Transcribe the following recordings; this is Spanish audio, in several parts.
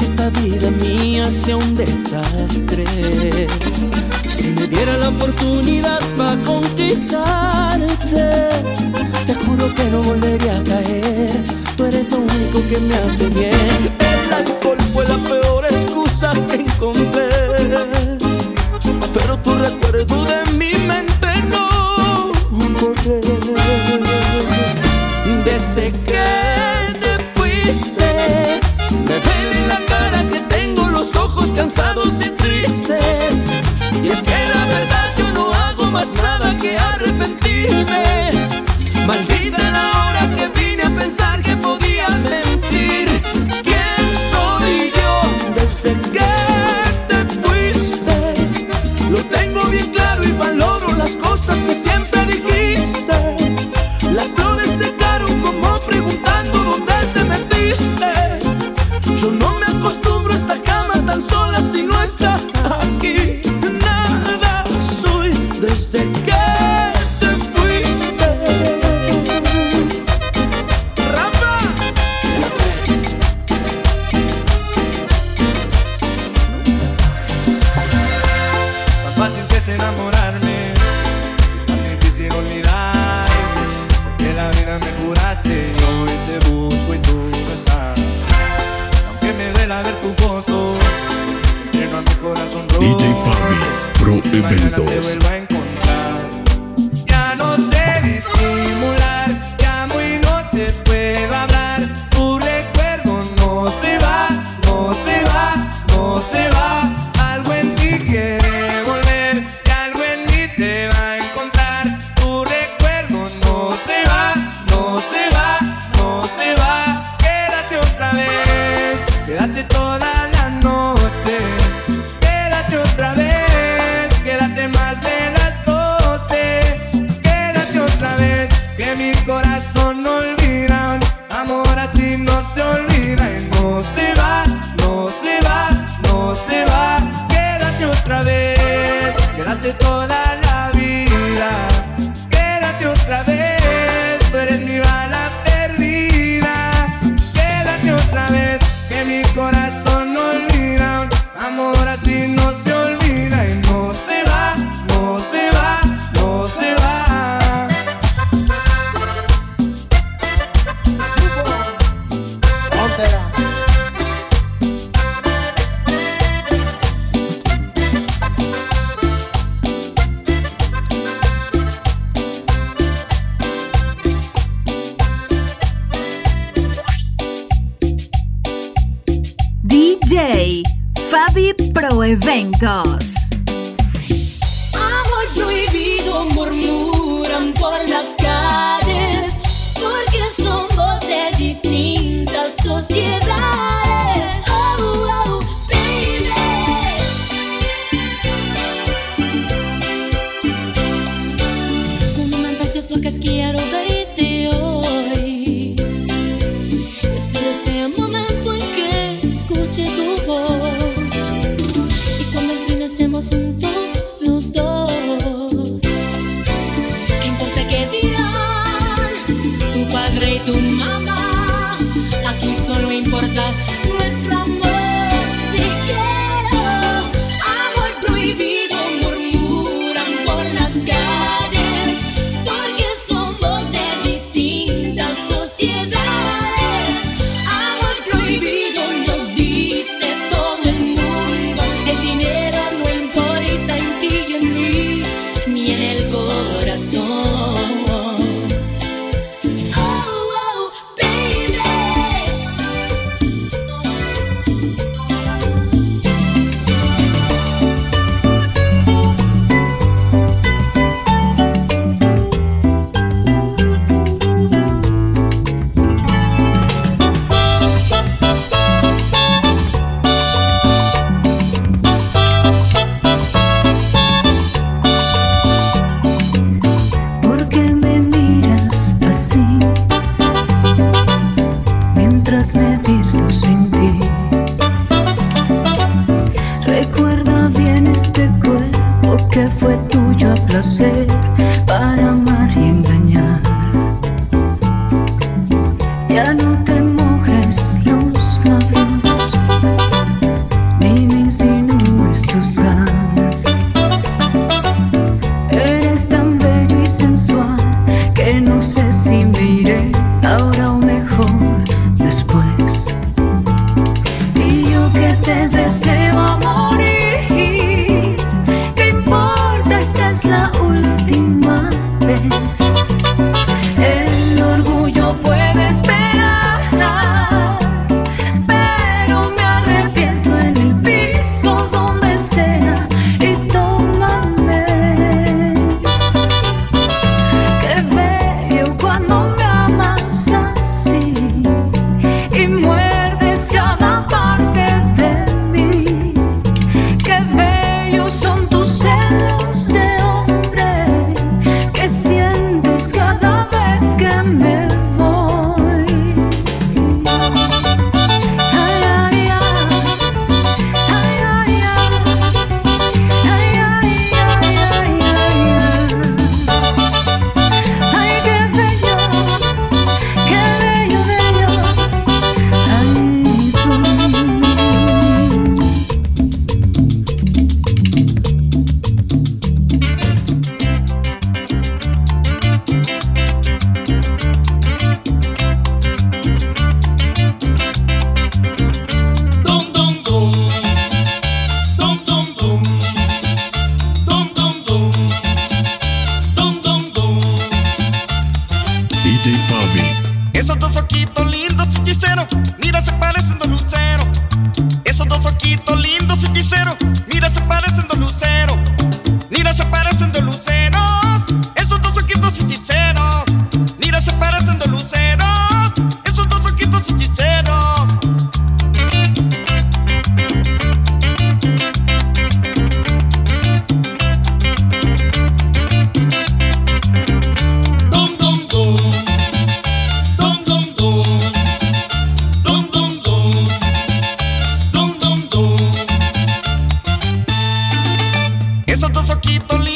que esta vida mía sea un desastre. Si me diera la oportunidad para conquistarte, te juro que no volvería a caer. Tú eres lo único que me hace bien. El alcohol fue la peor excusa que encontré, pero tu recuerdo de mi mente no. Desde que ver DJ Fabi, Pro Eventos.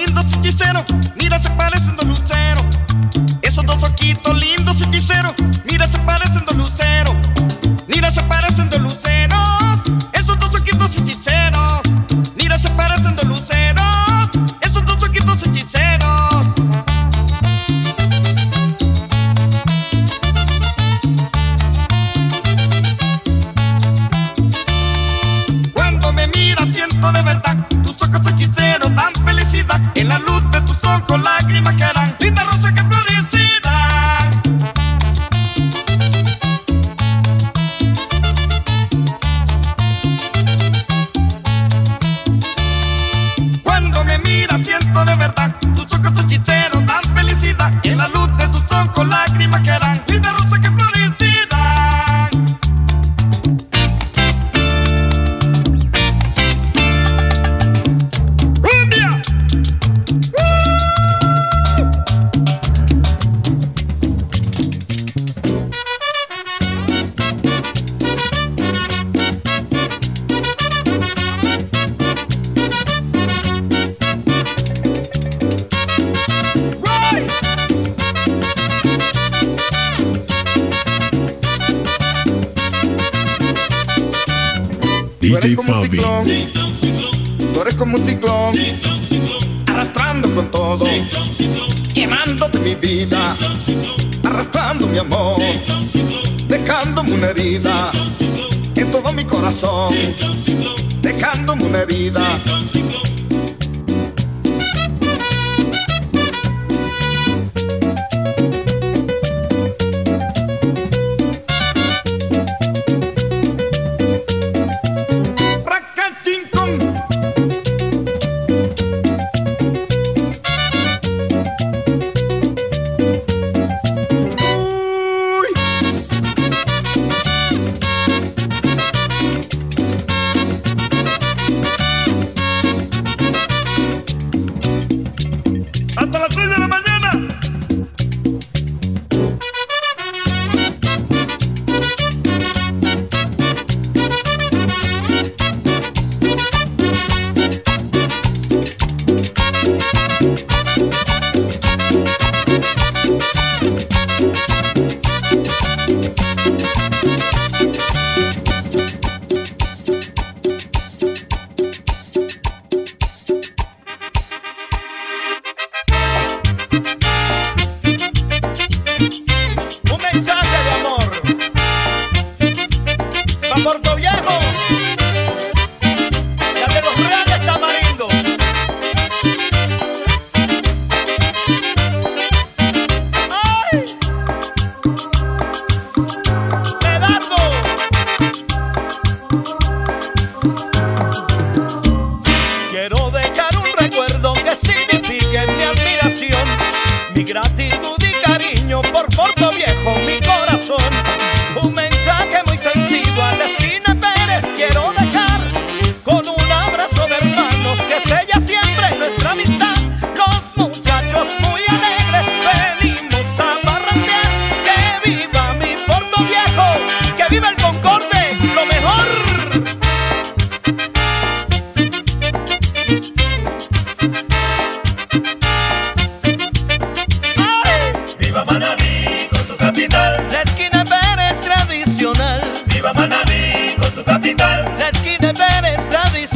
lindos hechiceros, mira se parecen dos luceros. Esos dos ojitos lindos hechiceros, mira se parecen dos luceros. DJ Fabi. Tú eres como un ciclón, arrastrando con todo, quemándote mi vida, arrastrando mi amor, dejándome una herida. En todo mi corazón, dejándome una herida.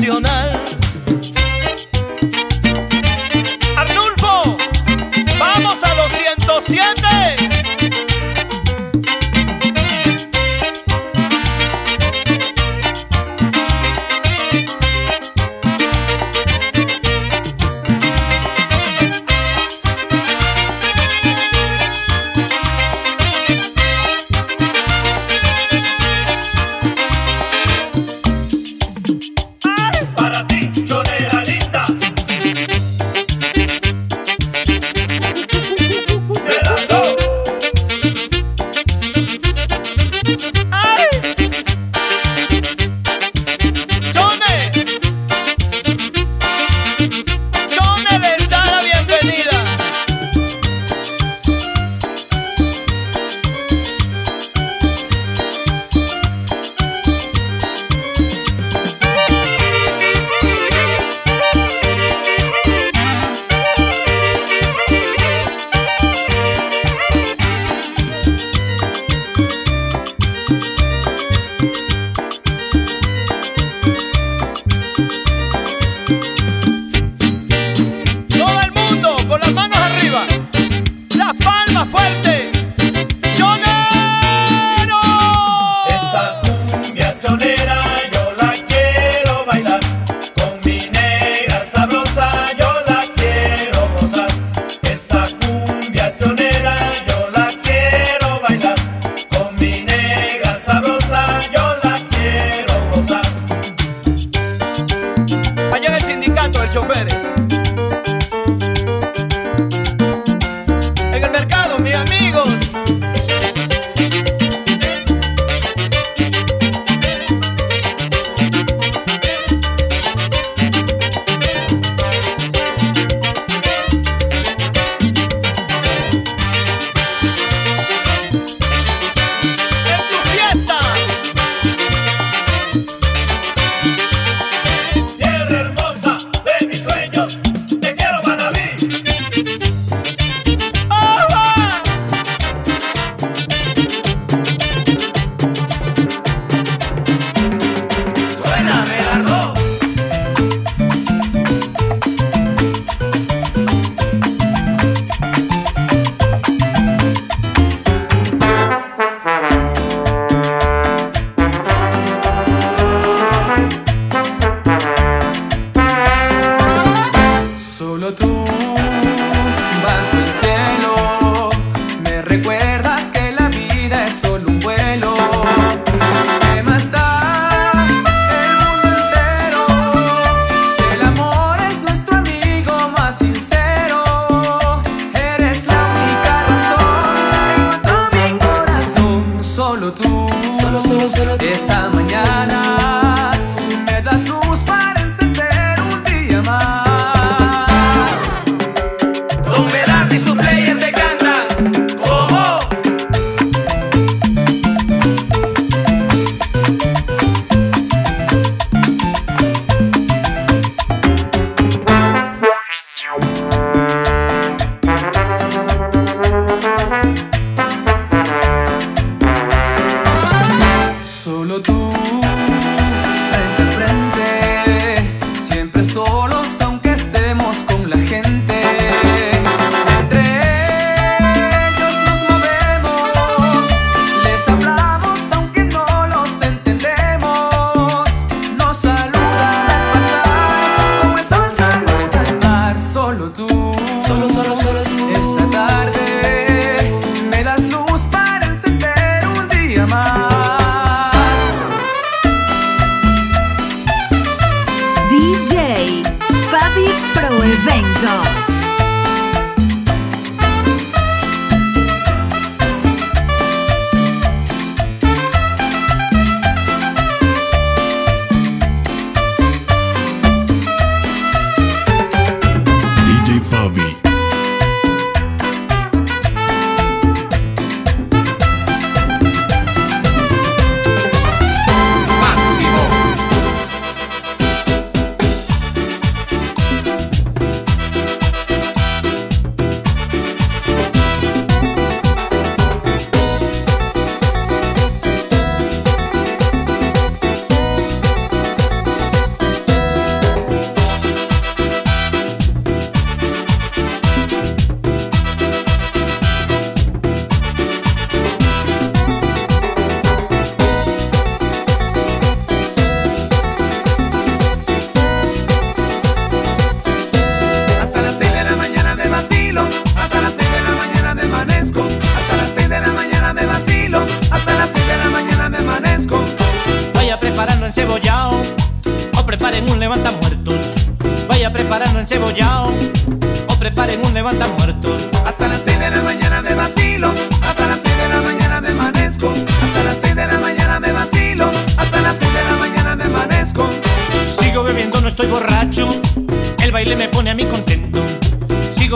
Tradicional.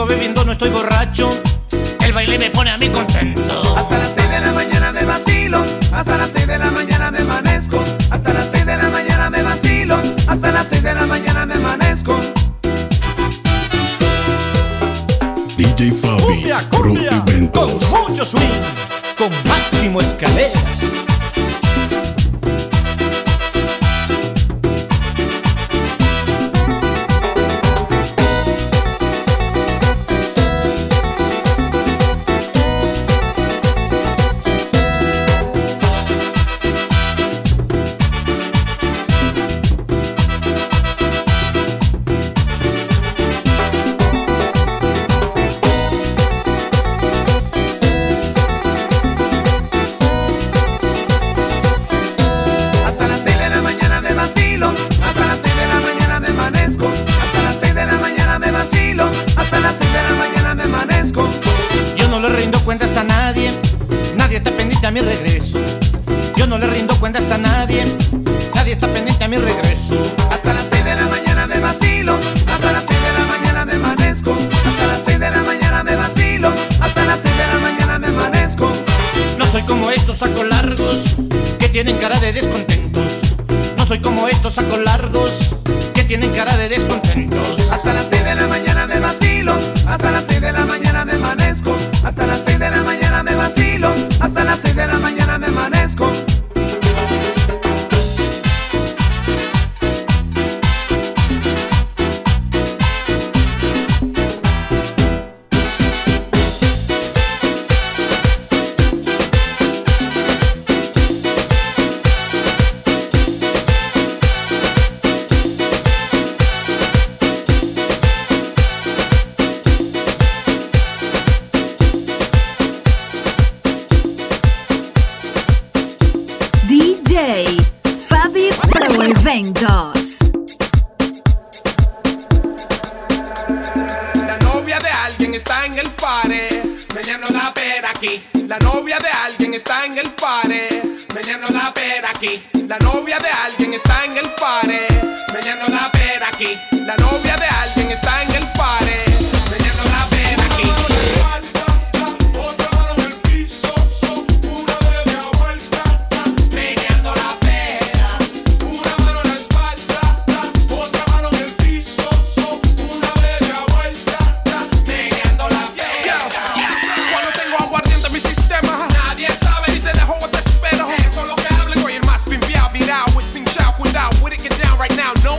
sigo bebiendo, no estoy borracho. El baile me pone a mí contento. Hasta las 6 de la mañana me vacilo. Hasta las 6 de la mañana me amanezco. Hasta las 6 de la mañana me vacilo. Hasta las 6 de la mañana me amanezco. DJ Fabi, cumbia, cumbia, Con mucho swing, con máximo escalera right now, no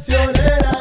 traicionera,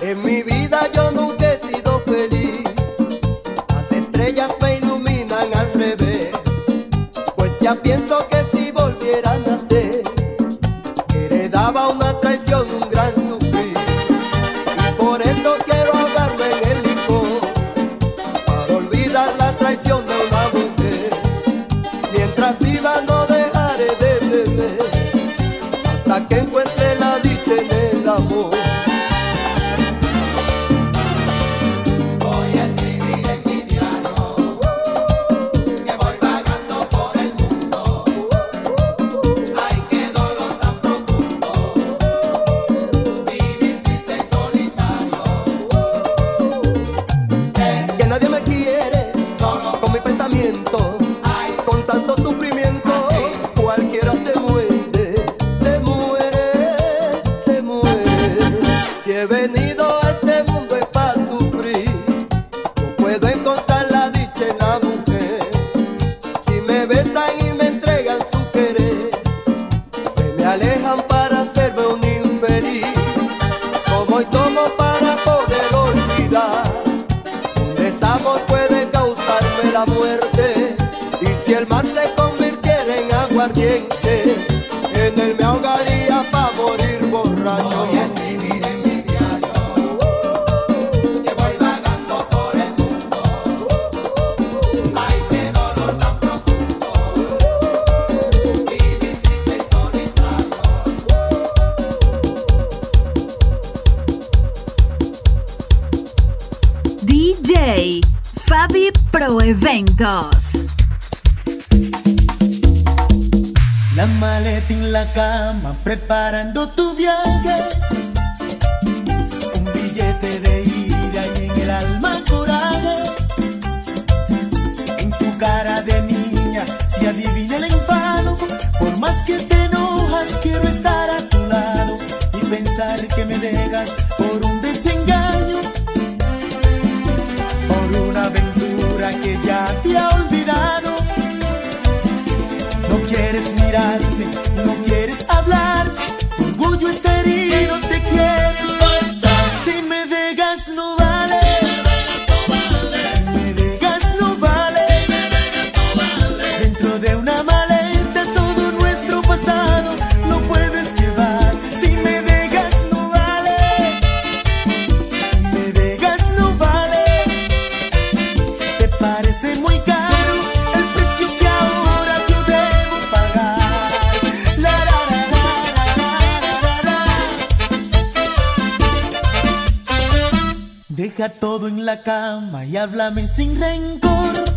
En mi vida yo nunca he sido feliz. Las estrellas me iluminan al revés. Pues ya pienso que si volvieran a nacer. La maleta en la cama, preparando tu viaje. Un billete de ida y en el alma coraje. En tu cara de niña, si adivina el enfado, por más que te enojas, quiero estar a tu lado y pensar que me dejas por un deseo. Todo en la cama y háblame sin rencor.